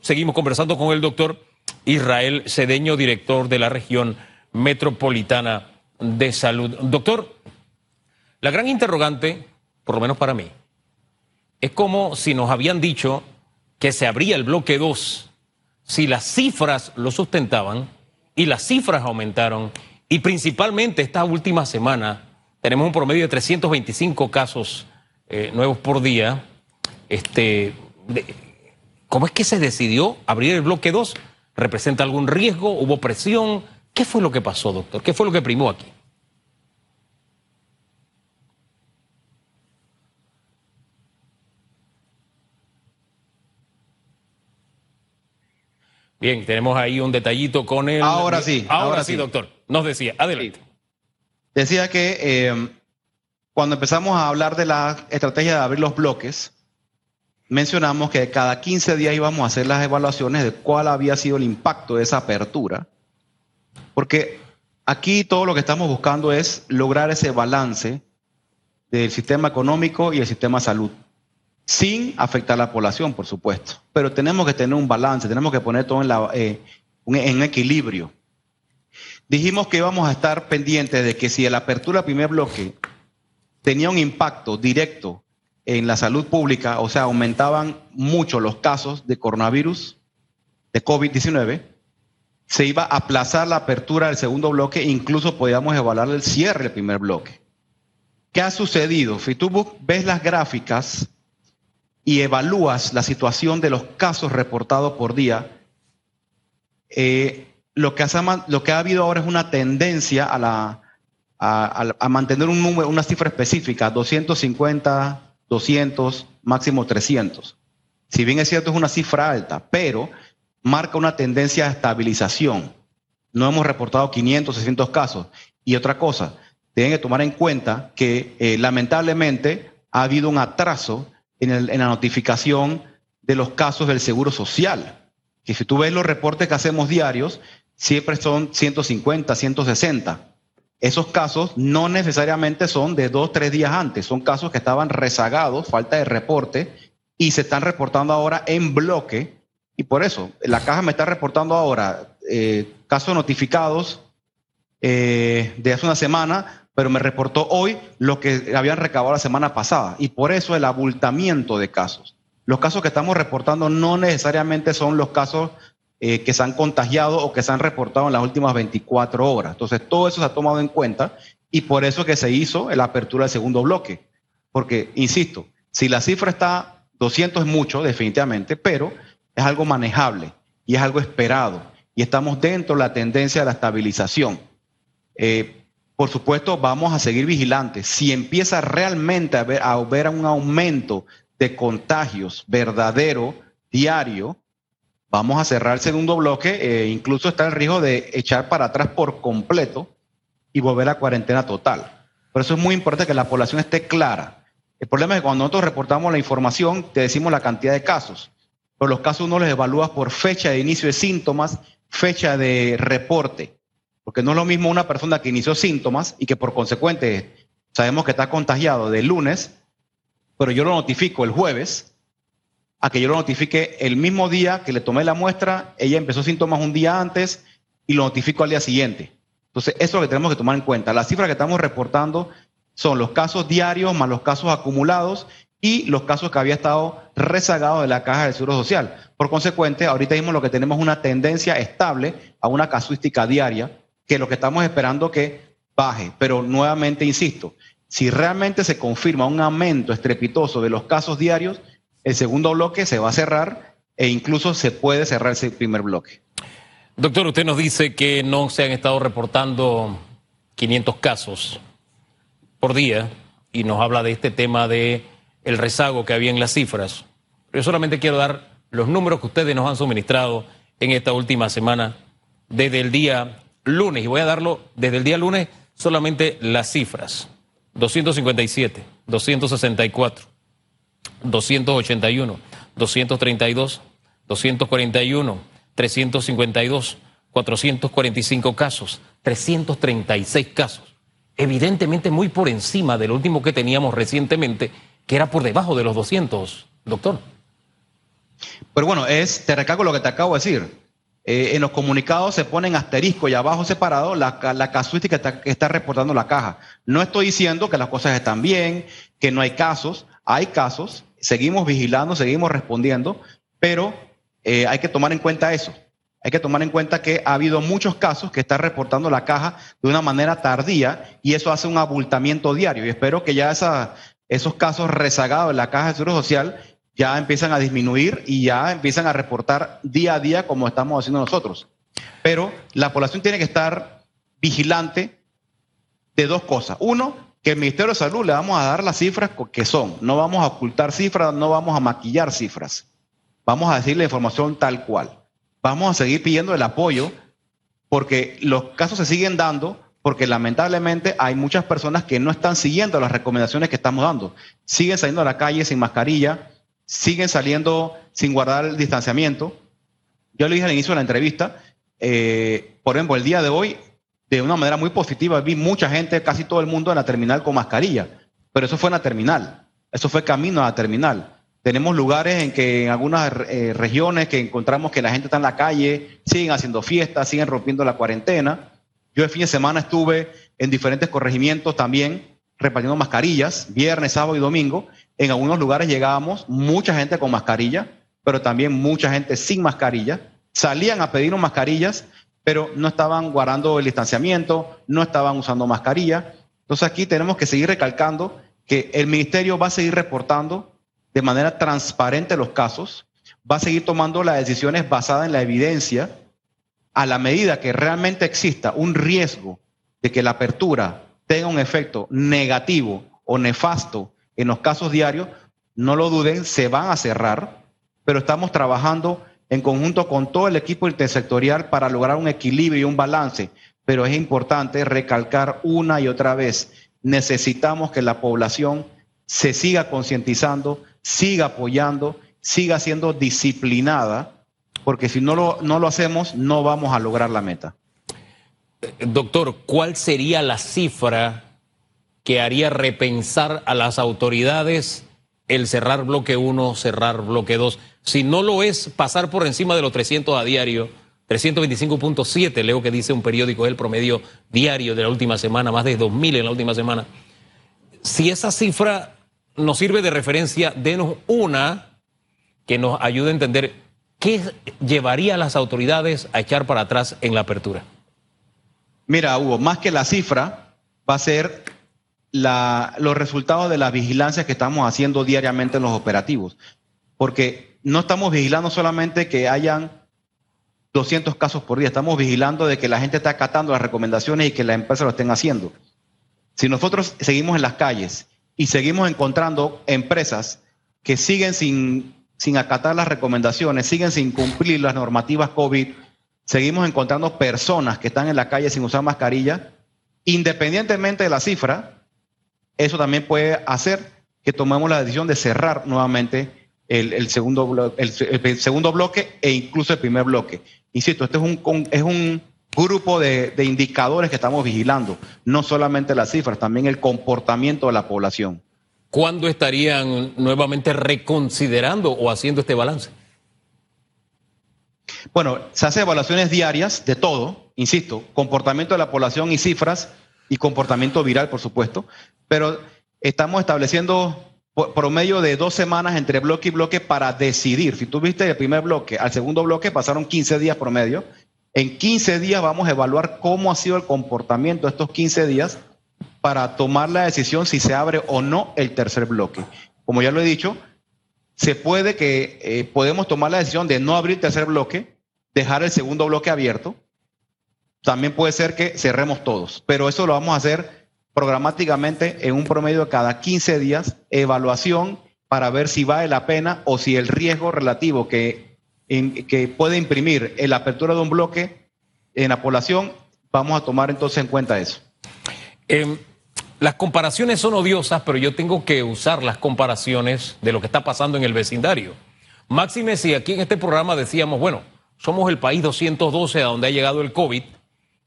Seguimos conversando con el doctor Israel Cedeño, director de la región metropolitana de salud. Doctor, la gran interrogante, por lo menos para mí, es como si nos habían dicho que se abría el bloque 2, si las cifras lo sustentaban y las cifras aumentaron, y principalmente esta última semana tenemos un promedio de 325 casos eh, nuevos por día. Este, ¿Cómo es que se decidió abrir el bloque 2? ¿Representa algún riesgo? ¿Hubo presión? ¿Qué fue lo que pasó, doctor? ¿Qué fue lo que primó aquí? Bien, tenemos ahí un detallito con el. Ahora sí. Ahora, sí, doctor. Nos decía, adelante. Decía que eh, cuando empezamos a hablar de la estrategia de abrir los bloques, mencionamos que cada 15 días íbamos a hacer las evaluaciones de cuál había sido el impacto de esa apertura, porque aquí todo lo que estamos buscando es lograr ese balance del sistema económico y el sistema salud, sin afectar a la población, por supuesto, pero tenemos que tener un balance, tenemos que poner todo en, eh, equilibrio. Dijimos que íbamos a estar pendientes de que si la apertura del primer bloque tenía un impacto directo en la salud pública, o sea, aumentaban mucho los casos de coronavirus, de COVID-19, se iba a aplazar la apertura del segundo bloque, incluso podíamos evaluar el cierre del primer bloque. ¿Qué ha sucedido? Si tú ves las gráficas y evalúas la situación de los casos reportados por día, eh, lo, que ha, lo habido ahora es una tendencia a, a mantener un número, una cifra específica, 250, 200, máximo 300. Si bien es cierto, es una cifra alta, pero marca una tendencia a estabilización. No hemos reportado 500, 600 casos. Y otra cosa, tienen que tomar en cuenta que eh, lamentablemente ha habido un atraso en, en, la notificación de los casos del Seguro Social. Que si tú ves los reportes que hacemos diarios, siempre son 150, 160. Esos casos no necesariamente son de dos, tres días antes, son casos que estaban rezagados, falta de reporte, y se están reportando ahora en bloque. Y por eso, la caja me está reportando ahora eh, casos notificados eh, de hace una semana, pero me reportó hoy lo que habían recabado la semana pasada. Y por eso el abultamiento de casos. Los casos que estamos reportando no necesariamente son los casos eh, que se han contagiado o que se han reportado en las últimas 24 horas. Entonces, todo eso se ha tomado en cuenta y por eso que se hizo la apertura del segundo bloque. Porque, insisto, si la cifra está 200 es mucho, definitivamente, pero es algo manejable y es algo esperado y estamos dentro de la tendencia de la estabilización. Eh, por supuesto, vamos a seguir vigilantes. Si empieza realmente a haber, a haber un aumento de contagios verdadero, diario, Vamos a cerrar el segundo bloque, e incluso está el riesgo de echar para atrás por completo y volver a cuarentena total. Por eso es muy importante que la población esté clara. El problema es que cuando nosotros reportamos la información, te decimos la cantidad de casos, pero los casos uno los evalúa por fecha de inicio de síntomas, fecha de reporte, porque no es lo mismo una persona que inició síntomas y que por consecuente sabemos que está contagiado de lunes, pero yo lo notifico el jueves, a que yo lo notifique el mismo día que le tomé la muestra, ella empezó síntomas un día antes y lo notifico al día siguiente. Entonces, eso es lo que tenemos que tomar en cuenta. Las cifras que estamos reportando son los casos diarios más los casos acumulados y los casos que había estado rezagados de la caja del Seguro Social. Por consecuente, ahorita mismo lo que tenemos es una tendencia estable a una casuística diaria, que lo que estamos esperando que baje. Pero nuevamente insisto, si realmente se confirma un aumento estrepitoso de los casos diarios, el segundo bloque se va a cerrar e incluso se puede cerrar ese primer bloque. Doctor, usted nos dice que no se han estado reportando 500 casos por día y nos habla de este tema de el rezago que había en las cifras. Yo solamente quiero dar los números que ustedes nos han suministrado en esta última semana desde el día lunes y voy a darlo desde el día lunes solamente las cifras. 257, 264, 281, 232, 241, 352, 445 casos, 336 casos. Evidentemente muy por encima del último que teníamos recientemente, que era por debajo de los 200, doctor. Pero bueno, es, te recalco lo que te acabo de decir. Eh, en los comunicados se ponen asterisco y abajo separado la, la casuística que está, reportando la caja. No estoy diciendo que las cosas están bien, que no hay casos. Hay casos, seguimos vigilando, seguimos respondiendo, pero eh, hay que tomar en cuenta eso. Hay que tomar en cuenta que ha habido muchos casos que está reportando la caja de una manera tardía y eso hace un abultamiento diario. Y espero que ya esa, esos casos rezagados en la caja de seguro social ya empiezan a disminuir y ya empiezan a reportar día a día como estamos haciendo nosotros. Pero la población tiene que estar vigilante de dos cosas. Uno, que el Ministerio de Salud le vamos a dar las cifras que son. No vamos a ocultar cifras, no vamos a maquillar cifras. Vamos a decir la información tal cual. Vamos a seguir pidiendo el apoyo porque los casos se siguen dando porque lamentablemente hay muchas personas que no están siguiendo las recomendaciones que estamos dando. Siguen saliendo a la calle sin mascarilla, siguen saliendo sin guardar el distanciamiento. Yo le dije al inicio de la entrevista, eh, por ejemplo, el día de hoy, de una manera muy positiva, vi mucha gente, casi todo el mundo en la terminal con mascarilla, pero eso fue en la terminal, eso fue camino a la terminal. Tenemos lugares en que en algunas eh, regiones que encontramos que la gente está en la calle, siguen haciendo fiestas, siguen rompiendo la cuarentena. Yo el fin de semana estuve en diferentes corregimientos también repartiendo mascarillas, viernes, sábado y domingo, en algunos lugares llegábamos mucha gente con mascarilla, pero también mucha gente sin mascarilla. Salían a pedirnos mascarillas, pero no estaban guardando el distanciamiento, no estaban usando mascarilla. Entonces aquí tenemos que seguir recalcando que el ministerio va a seguir reportando de manera transparente los casos, va a seguir tomando las decisiones basadas en la evidencia, a la medida que realmente exista un riesgo de que la apertura tenga un efecto negativo o nefasto en los casos diarios, no lo duden, se van a cerrar, pero estamos trabajando en conjunto con todo el equipo intersectorial para lograr un equilibrio y un balance. Pero es importante recalcar una y otra vez, necesitamos que la población se siga concientizando, siga apoyando, siga siendo disciplinada, porque si no lo, no lo hacemos, no vamos a lograr la meta. Doctor, ¿cuál sería la cifra que haría repensar a las autoridades el cerrar bloque 1, cerrar bloque 2. Si no lo es, pasar por encima de los 300 a diario, 325.7, leo que dice un periódico, es el promedio diario de la última semana, más de 2.000 en la última semana. Si esa cifra nos sirve de referencia, denos una que nos ayude a entender qué llevaría a las autoridades a echar para atrás en la apertura. Mira, Hugo, más que la cifra, va a ser la, los resultados de las vigilancias que estamos haciendo diariamente en los operativos. Porque no estamos vigilando solamente que hayan 200 casos por día, estamos vigilando de que la gente está acatando las recomendaciones y que las empresas lo estén haciendo. Si nosotros seguimos en las calles y seguimos encontrando empresas que siguen sin, sin acatar las recomendaciones, siguen sin cumplir las normativas COVID, seguimos encontrando personas que están en la calle sin usar mascarilla, independientemente de la cifra, eso también puede hacer que tomemos la decisión de cerrar nuevamente el, segundo, el, segundo bloque e incluso el primer bloque. Insisto, este es un, es un grupo de, de indicadores que estamos vigilando, no solamente las cifras, también el comportamiento de la población. ¿Cuándo estarían nuevamente reconsiderando o haciendo este balance? Bueno, se hace evaluaciones diarias de todo, insisto, comportamiento de la población y cifras y comportamiento viral, por supuesto, pero estamos estableciendo promedio de dos semanas entre bloque y bloque para decidir. Si tú viste el primer bloque al segundo bloque, pasaron 15 días promedio. En 15 días vamos a evaluar cómo ha sido el comportamiento de estos 15 días para tomar la decisión si se abre o no el tercer bloque. Como ya lo he dicho, se puede que eh, podemos tomar la decisión de no abrir el tercer bloque, dejar el segundo bloque abierto. También puede ser que cerremos todos, pero eso lo vamos a hacer programáticamente en un promedio de cada 15 días, evaluación para ver si vale la pena o si el riesgo relativo que, que puede imprimir en la apertura de un bloque en la población, vamos a tomar entonces en cuenta eso. Em, las comparaciones son odiosas, pero yo tengo que usar las comparaciones de lo que está pasando en el vecindario. Máxime, si aquí en este programa decíamos, bueno, somos el país 212 a donde ha llegado el COVID,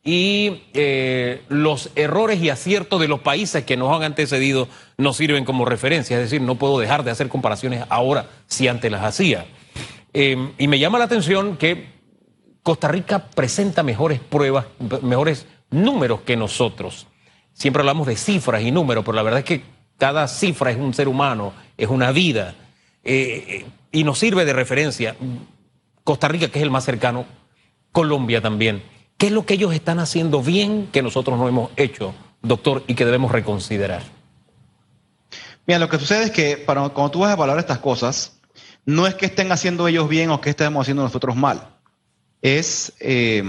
y eh, los errores y aciertos de los países que nos han antecedido nos sirven como referencia. Es decir, no puedo dejar de hacer comparaciones ahora si antes las hacía. Eh, y me llama la atención que Costa Rica presenta mejores pruebas, mejores números que nosotros. Siempre hablamos de cifras y números, pero la verdad es que cada cifra es un ser humano, es una vida, eh, eh, y nos sirve de referencia. Costa Rica, que es el más cercano, Colombia también. ¿Qué es lo que ellos están haciendo bien que nosotros no hemos hecho, doctor, y que debemos reconsiderar? Mira, lo que sucede es que cuando tú vas a evaluar estas cosas, no es que estén haciendo ellos bien o que estemos haciendo nosotros mal. Es, eh,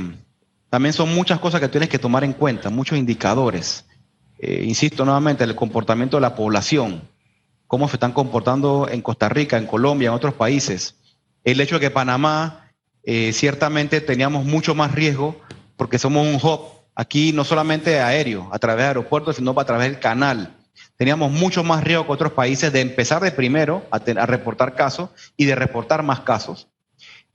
también son muchas cosas que tienes que tomar en cuenta, muchos indicadores. Eh, insisto nuevamente, el comportamiento de la población, cómo se están comportando en Costa Rica, en Colombia, en otros países. El hecho de que Panamá eh, ciertamente teníamos mucho más riesgo porque somos un hub aquí no solamente aéreo, a través de aeropuertos, sino a través del canal. Teníamos mucho más riesgo que otros países de empezar de primero a, reportar casos y de reportar más casos.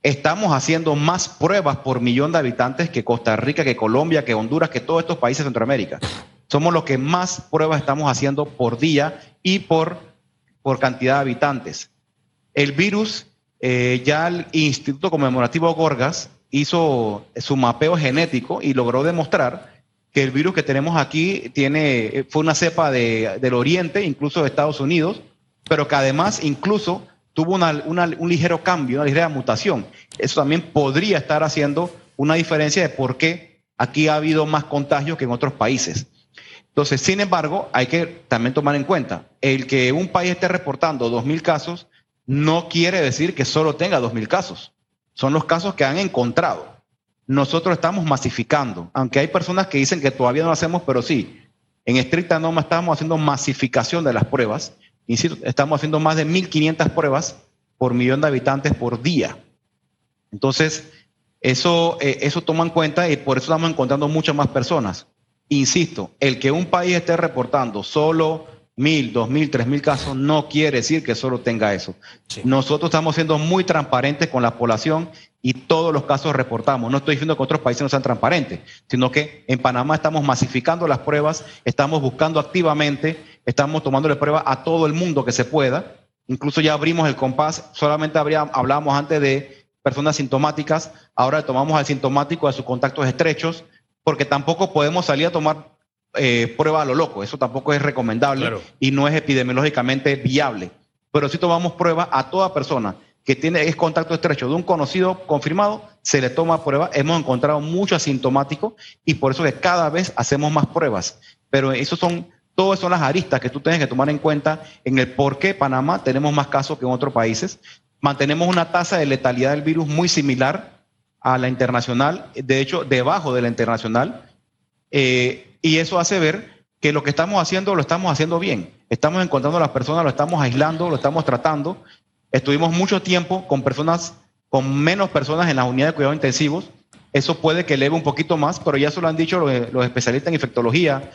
Estamos haciendo más pruebas por millón de habitantes que Costa Rica, que Colombia, que Honduras, que todos estos países de Centroamérica. Somos los que más pruebas estamos haciendo por día y por, por cantidad de habitantes. El virus, eh, ya el Instituto Conmemorativo Gorgas hizo su mapeo genético y logró demostrar que el virus que tenemos aquí tiene, fue una cepa de, del Oriente, incluso de Estados Unidos, pero que además incluso tuvo un ligero cambio, una ligera mutación. Eso también podría estar haciendo una diferencia de por qué aquí ha habido más contagios que en otros países. Entonces, sin embargo, hay que también tomar en cuenta, el que un país esté reportando 2.000 casos no quiere decir que solo tenga 2.000 casos. Son los casos que han encontrado. Nosotros estamos masificando, aunque hay personas que dicen que todavía no lo hacemos, pero sí, en estricta norma estamos haciendo masificación de las pruebas. Insisto, estamos haciendo más de 1.500 pruebas por millón de habitantes por día. Entonces, eso, eh, eso toma en cuenta y por eso estamos encontrando muchas más personas. Insisto, el que un país esté reportando solo mil, dos mil, tres mil casos no quiere decir que solo tenga eso. Sí. Nosotros estamos siendo muy transparentes con la población y todos los casos reportamos. No estoy diciendo que otros países no sean transparentes, sino que en Panamá estamos masificando las pruebas, estamos buscando activamente, estamos tomándole pruebas a todo el mundo que se pueda. Incluso ya abrimos el compás, solamente habría, hablábamos antes de personas sintomáticas, ahora tomamos al sintomático de sus contactos estrechos, porque tampoco podemos salir a tomar eh, prueba a lo loco, eso tampoco es recomendable claro. y no es epidemiológicamente viable. Pero si tomamos prueba a toda persona que tiene es contacto estrecho de un conocido confirmado, se le toma prueba. Hemos encontrado mucho asintomático y por eso que cada vez hacemos más pruebas. Pero eso son, todas son las aristas que tú tienes que tomar en cuenta en el por qué Panamá tenemos más casos que en otros países. Mantenemos una tasa de letalidad del virus muy similar a la internacional, de hecho, debajo de la internacional. Eh, y eso hace ver que lo que estamos haciendo lo estamos haciendo bien. Estamos encontrando a las personas, lo estamos aislando, lo estamos tratando. Estuvimos mucho tiempo con personas, con menos personas en las unidades de cuidados intensivos. Eso puede que eleve un poquito más, pero ya eso lo han dicho los, los especialistas en infectología,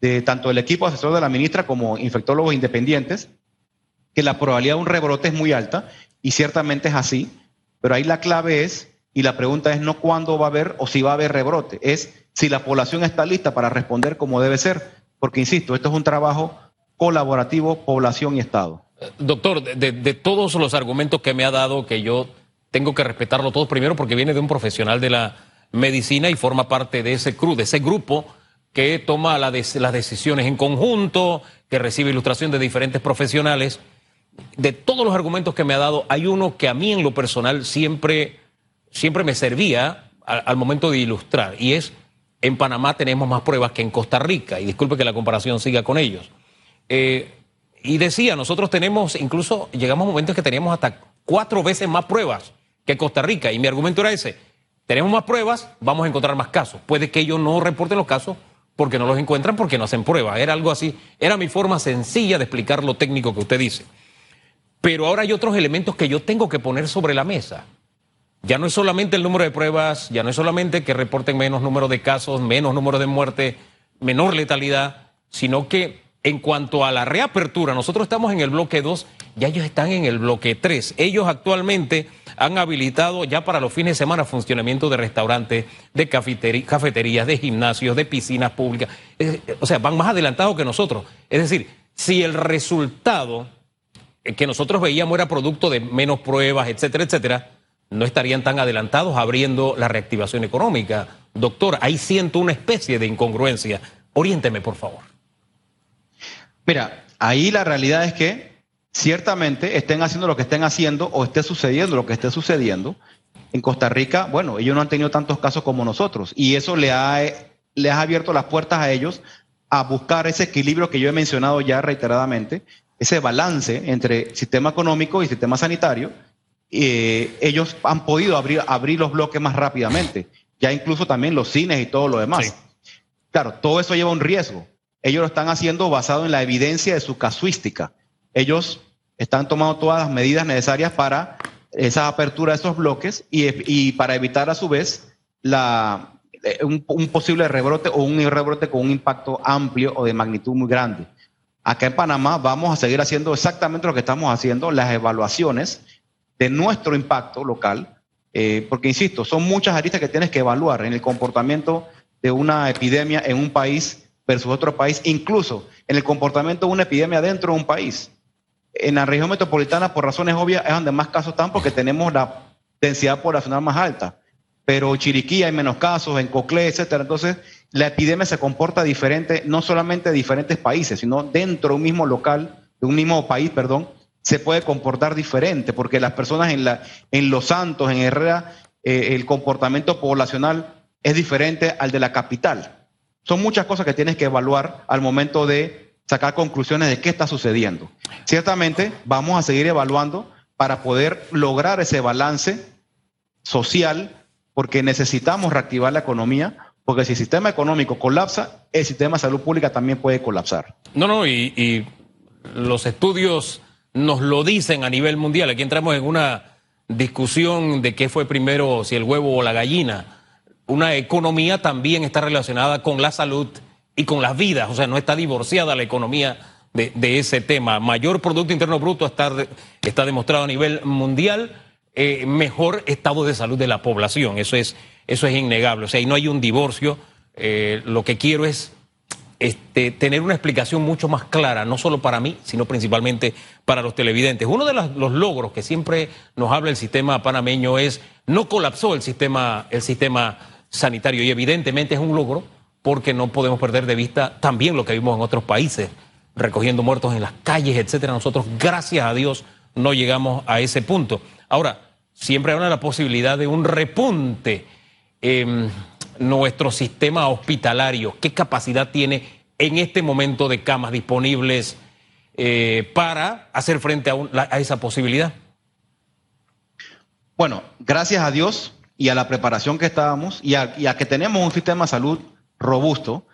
de tanto el equipo asesor de la ministra como infectólogos independientes, que la probabilidad de un rebrote es muy alta y ciertamente es así, pero ahí la clave es, y la pregunta es no cuándo va a haber o si va a haber rebrote, es si la población está lista para responder como debe ser, porque insisto, esto es un trabajo colaborativo, población y Estado. Doctor, de, todos los argumentos que me ha dado, que yo tengo que respetarlo todos, primero porque viene de un profesional de la medicina y forma parte de ese CRU, de ese grupo que toma las decisiones en conjunto, que recibe ilustración de diferentes profesionales. De todos los argumentos que me ha dado, hay uno que a mí en lo personal siempre, siempre me servía al momento de ilustrar, y es en Panamá tenemos más pruebas que en Costa Rica, y disculpe que la comparación siga con ellos. Eh, y decía, nosotros tenemos, incluso llegamos a momentos que teníamos hasta cuatro veces más pruebas que Costa Rica, y mi argumento era ese, tenemos más pruebas, vamos a encontrar más casos. Puede que ellos no reporten los casos porque no los encuentran, porque no hacen pruebas. Era algo así, era mi forma sencilla de explicar lo técnico que usted dice. Pero ahora hay otros elementos que yo tengo que poner sobre la mesa. Ya no es solamente el número de pruebas, ya no es solamente que reporten menos número de casos, menos número de muerte, menor letalidad, sino que en cuanto a la reapertura, nosotros estamos en el bloque 2, ya ellos están en el bloque 3. Ellos actualmente han habilitado ya para los fines de semana funcionamiento de restaurantes, de cafeterías, de gimnasios, de piscinas públicas. O sea, van más adelantados que nosotros. Es decir, si el resultado que nosotros veíamos era producto de menos pruebas, etcétera, etcétera, no estarían tan adelantados abriendo la reactivación económica. Doctor, ahí siento una especie de incongruencia. Oriénteme, por favor. Mira, ahí la realidad es que ciertamente estén haciendo lo que estén haciendo o esté sucediendo lo que esté sucediendo. En Costa Rica, bueno, ellos no han tenido tantos casos como nosotros y eso le ha, ha abierto las puertas a ellos a buscar ese equilibrio que yo he mencionado ya reiteradamente, ese balance entre sistema económico y sistema sanitario. Eh, ellos han podido abrir, abrir los bloques más rápidamente, ya incluso también los cines y todo lo demás. Claro, todo eso lleva un riesgo. Ellos lo están haciendo basado en la evidencia de su casuística. Ellos están tomando todas las medidas necesarias para esa apertura de esos bloques y, para evitar a su vez la, eh, un, posible rebrote o un rebrote con un impacto amplio o de magnitud muy grande. Acá en Panamá vamos a seguir haciendo exactamente lo que estamos haciendo, las evaluaciones de nuestro impacto local, eh, porque insisto, son muchas aristas que tienes que evaluar en el comportamiento de una epidemia en un país versus otro país, incluso en el comportamiento de una epidemia dentro de un país. En la región metropolitana, por razones obvias, es donde más casos están porque tenemos la densidad poblacional más alta. Pero Chiriquí hay menos casos, en Coclé, etcétera. Entonces, la epidemia se comporta diferente, no solamente de diferentes países, sino dentro de un mismo local, de un mismo país, perdón, se puede comportar diferente, porque las personas en, la, en Los Santos, en Herrera, eh, el comportamiento poblacional es diferente al de la capital. Son muchas cosas que tienes que evaluar al momento de sacar conclusiones de qué está sucediendo. Ciertamente vamos a seguir evaluando para poder lograr ese balance social, porque necesitamos reactivar la economía, porque si el sistema económico colapsa, el sistema de salud pública también puede colapsar. No, no, y, y los estudios nos lo dicen a nivel mundial. Aquí entramos en una discusión de qué fue primero, si el huevo o la gallina. Una economía también está relacionada con la salud y con las vidas, o sea, no está divorciada la economía de, ese tema. Mayor Producto Interno Bruto está, demostrado a nivel mundial, eh, mejor estado de salud de la población, eso es, eso es innegable, o sea, ahí no hay un divorcio, eh, lo que quiero es este, tener una explicación mucho más clara, no solo para mí, sino principalmente para los televidentes. Uno de los, logros que siempre nos habla el sistema panameño es no colapsó el sistema, el sistema sanitario y evidentemente es un logro porque no podemos perder de vista también lo que vimos en otros países, recogiendo muertos en las calles, etcétera. Nosotros, gracias a Dios, no llegamos a ese punto. Ahora, siempre habrá la posibilidad de un repunte en nuestro sistema hospitalario. ¿Qué capacidad tiene en este momento de camas disponibles eh, para hacer frente a, esa posibilidad? Bueno, gracias a Dios y a la preparación que estábamos y a, que tenemos un sistema de salud robusto,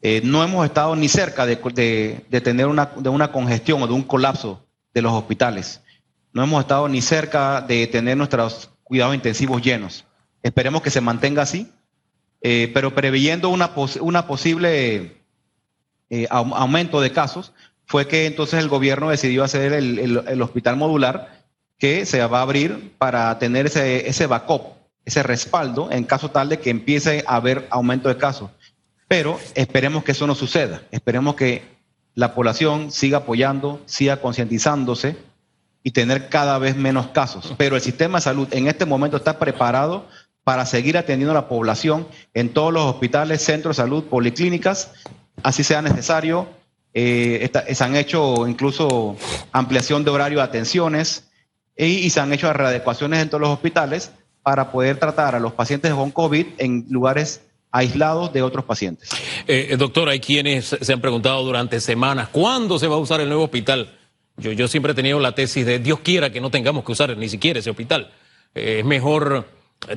eh, no hemos estado ni cerca de, tener una, de una congestión o de un colapso de los hospitales. No hemos estado ni cerca de tener nuestros cuidados intensivos llenos. Esperemos que se mantenga así, eh, pero preveyendo una, una posible eh, aumento de casos, fue que entonces el gobierno decidió hacer el, hospital modular que se va a abrir para tener ese, ese backup, ese respaldo en caso tal de que empiece a haber aumento de casos. Pero esperemos que eso no suceda. Esperemos que la población siga apoyando, siga concientizándose y tener cada vez menos casos. Pero el sistema de salud en este momento está preparado para seguir atendiendo a la población en todos los hospitales, centros de salud, policlínicas, así sea necesario. Eh, se han hecho incluso ampliación de horario de atenciones y, se han hecho readecuaciones en todos los hospitales para poder tratar a los pacientes con COVID en lugares aislados de otros pacientes. Eh, eh, doctor, hay quienes se han preguntado durante semanas, ¿cuándo se va a usar el nuevo hospital? Yo, yo siempre he tenido la tesis de Dios quiera que no tengamos que usar ni siquiera ese hospital. Eh, es mejor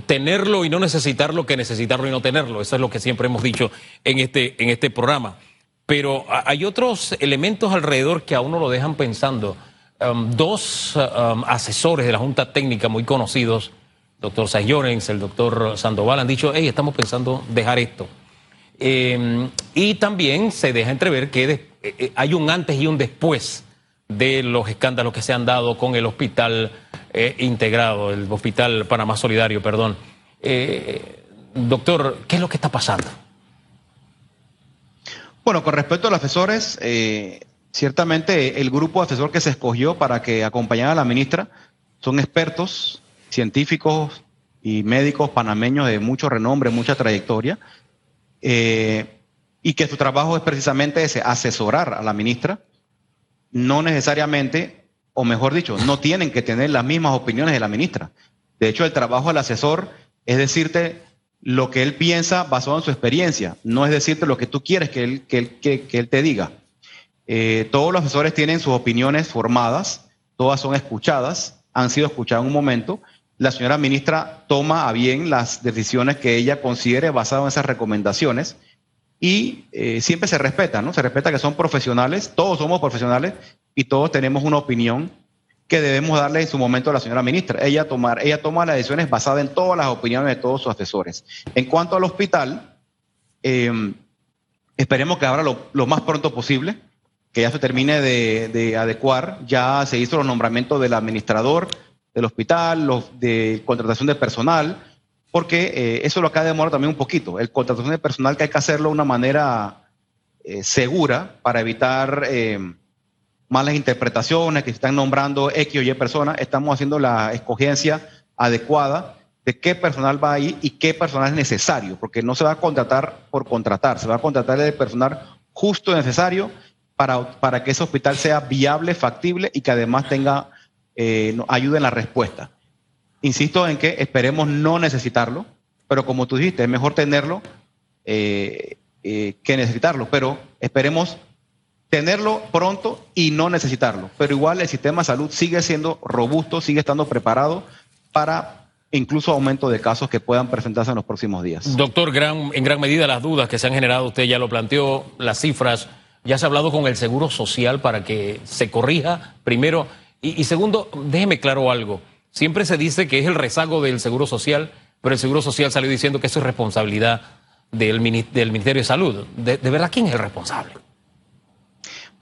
tenerlo y no necesitarlo que necesitarlo y no tenerlo. Eso es lo que siempre hemos dicho en este, en este programa. Pero hay otros elementos alrededor que a uno lo dejan pensando. Um, dos um, asesores de la Junta Técnica muy conocidos doctor Sayonens, el doctor Sandoval han dicho, hey, estamos pensando dejar esto. Eh, y también se deja entrever que eh, eh, hay un antes y un después de los escándalos que se han dado con el hospital integrado, el hospital Panamá Solidario, perdón. doctor, ¿qué es lo que está pasando? Bueno, con respecto a los asesores, ciertamente el grupo asesor que se escogió para que acompañara a la ministra son expertos científicos y médicos panameños de mucho renombre, mucha trayectoria, eh, y que su trabajo es precisamente ese, asesorar a la ministra, no necesariamente, o mejor dicho, no tienen que tener las mismas opiniones de la ministra. De hecho, el trabajo del asesor es decirte lo que él piensa basado en su experiencia, no es decirte lo que tú quieres que él, que él, te diga. Eh, todos los asesores tienen sus opiniones formadas, todas son escuchadas, han sido escuchadas en un momento. La señora ministra toma a bien las decisiones que ella considere basadas en esas recomendaciones y eh, siempre se respeta, ¿no? Se respeta que son profesionales, todos somos profesionales y todos tenemos una opinión que debemos darle en su momento a la señora ministra. Ella, tomar, ella toma las decisiones basadas en todas las opiniones de todos sus asesores. En cuanto al hospital, em, esperemos que ahora lo, más pronto posible, que ya se termine de, adecuar, ya se hizo los nombramientos del administrador del hospital, los de contratación de personal, porque eh, eso lo acaba de demorar también un poquito. El contratación de personal que hay que hacerlo de una manera eh, segura para evitar em, malas interpretaciones, que se están nombrando X o Y personas, estamos haciendo la escogencia adecuada de qué personal va ahí y qué personal es necesario, porque no se va a contratar por contratar, se va a contratar el personal justo necesario para, para que ese hospital sea viable, factible y que además tenga eh, ayude en la respuesta. Insisto en que esperemos no necesitarlo, pero como tú dijiste, es mejor tenerlo eh, eh, que necesitarlo, pero esperemos tenerlo pronto y no necesitarlo. Pero igual el sistema de salud sigue siendo robusto, sigue estando preparado para incluso aumento de casos que puedan presentarse en los próximos días. Doctor, gran, en gran medida las dudas que se han generado, usted ya lo planteó, las cifras, ya se ha hablado con el Seguro Social para que se corrija, primero. Y, segundo, déjeme claro algo, siempre se dice que es el rezago del Seguro Social, pero el Seguro Social salió diciendo que eso es responsabilidad del, Ministerio de Salud. de verdad, ¿quién es el responsable?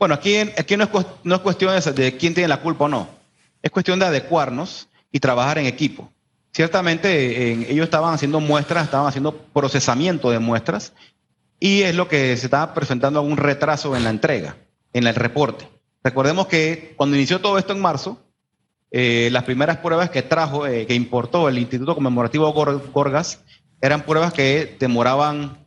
Bueno, aquí, no, es, cuestión de, quién tiene la culpa o no. Es cuestión de adecuarnos y trabajar en equipo. Ciertamente ellos estaban haciendo muestras, estaban haciendo procesamiento de muestras y es lo que se estaba presentando un retraso en la entrega, en el reporte. Recordemos que cuando inició todo esto en marzo, eh, las primeras pruebas que trajo, eh, que importó el Instituto Conmemorativo Gorgas, eran pruebas que demoraban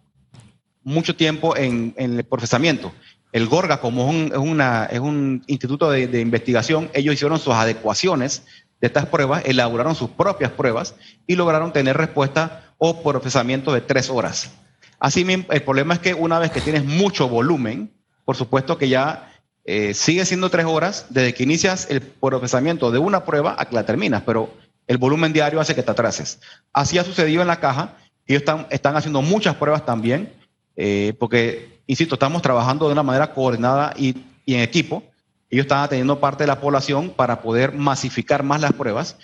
mucho tiempo en el procesamiento el Gorga, como es un, es un instituto de, investigación, ellos hicieron sus adecuaciones de estas pruebas, elaboraron sus propias pruebas y lograron tener respuesta o procesamiento de tres horas. Así el problema es que una vez que tienes mucho volumen, por supuesto que ya eh, sigue siendo tres horas desde que inicias el procesamiento de una prueba a que la terminas, pero el volumen diario hace que te atrases. Así ha sucedido en la caja. Ellos están, están haciendo muchas pruebas también, eh, porque insisto, estamos trabajando de una manera coordinada y, en equipo. Ellos están atendiendo parte de la población para poder masificar más las pruebas.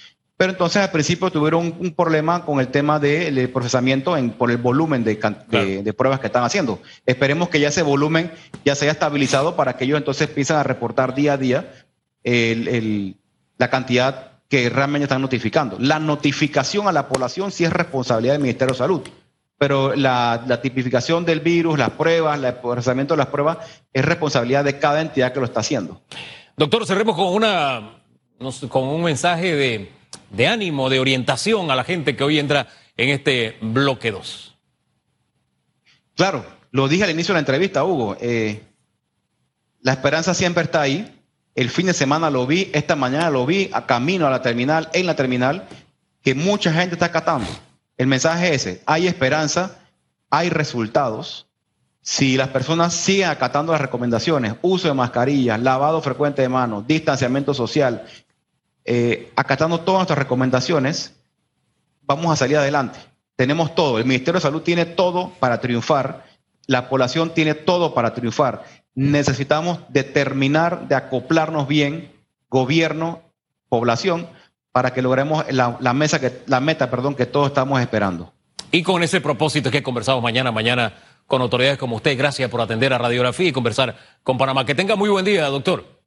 Pero entonces al principio tuvieron un, problema con el tema del procesamiento en, por el volumen de, pruebas que están haciendo. Esperemos que ya ese volumen ya se haya estabilizado para que ellos entonces empiecen a reportar día a día la cantidad que realmente están notificando. La notificación a la población sí es responsabilidad del Ministerio de Salud pero la, tipificación del virus, las pruebas, el procesamiento de las pruebas es responsabilidad de cada entidad que lo está haciendo. Doctor, cerremos con, una, con un mensaje de, ánimo, de orientación a la gente que hoy entra en este bloque 2. Claro, lo dije al inicio de la entrevista, Hugo. Eh, la esperanza siempre está ahí. El fin de semana lo vi, esta mañana lo vi a camino a la terminal, en la terminal, que mucha gente está acatando. El mensaje es ese, hay esperanza, hay resultados. Si las personas siguen acatando las recomendaciones, uso de mascarillas, lavado frecuente de manos, distanciamiento social, eh, acatando todas nuestras recomendaciones, vamos a salir adelante. Tenemos todo, el Ministerio de Salud tiene todo para triunfar, la población tiene todo para triunfar. Necesitamos determinar de acoplarnos bien, gobierno, población, para que logremos la, mesa que, la meta perdón, que todos estamos esperando. Y con ese propósito que conversamos mañana, mañana con autoridades como usted, gracias por atender a Radiografía y conversar con Panamá. Que tenga muy buen día, doctor.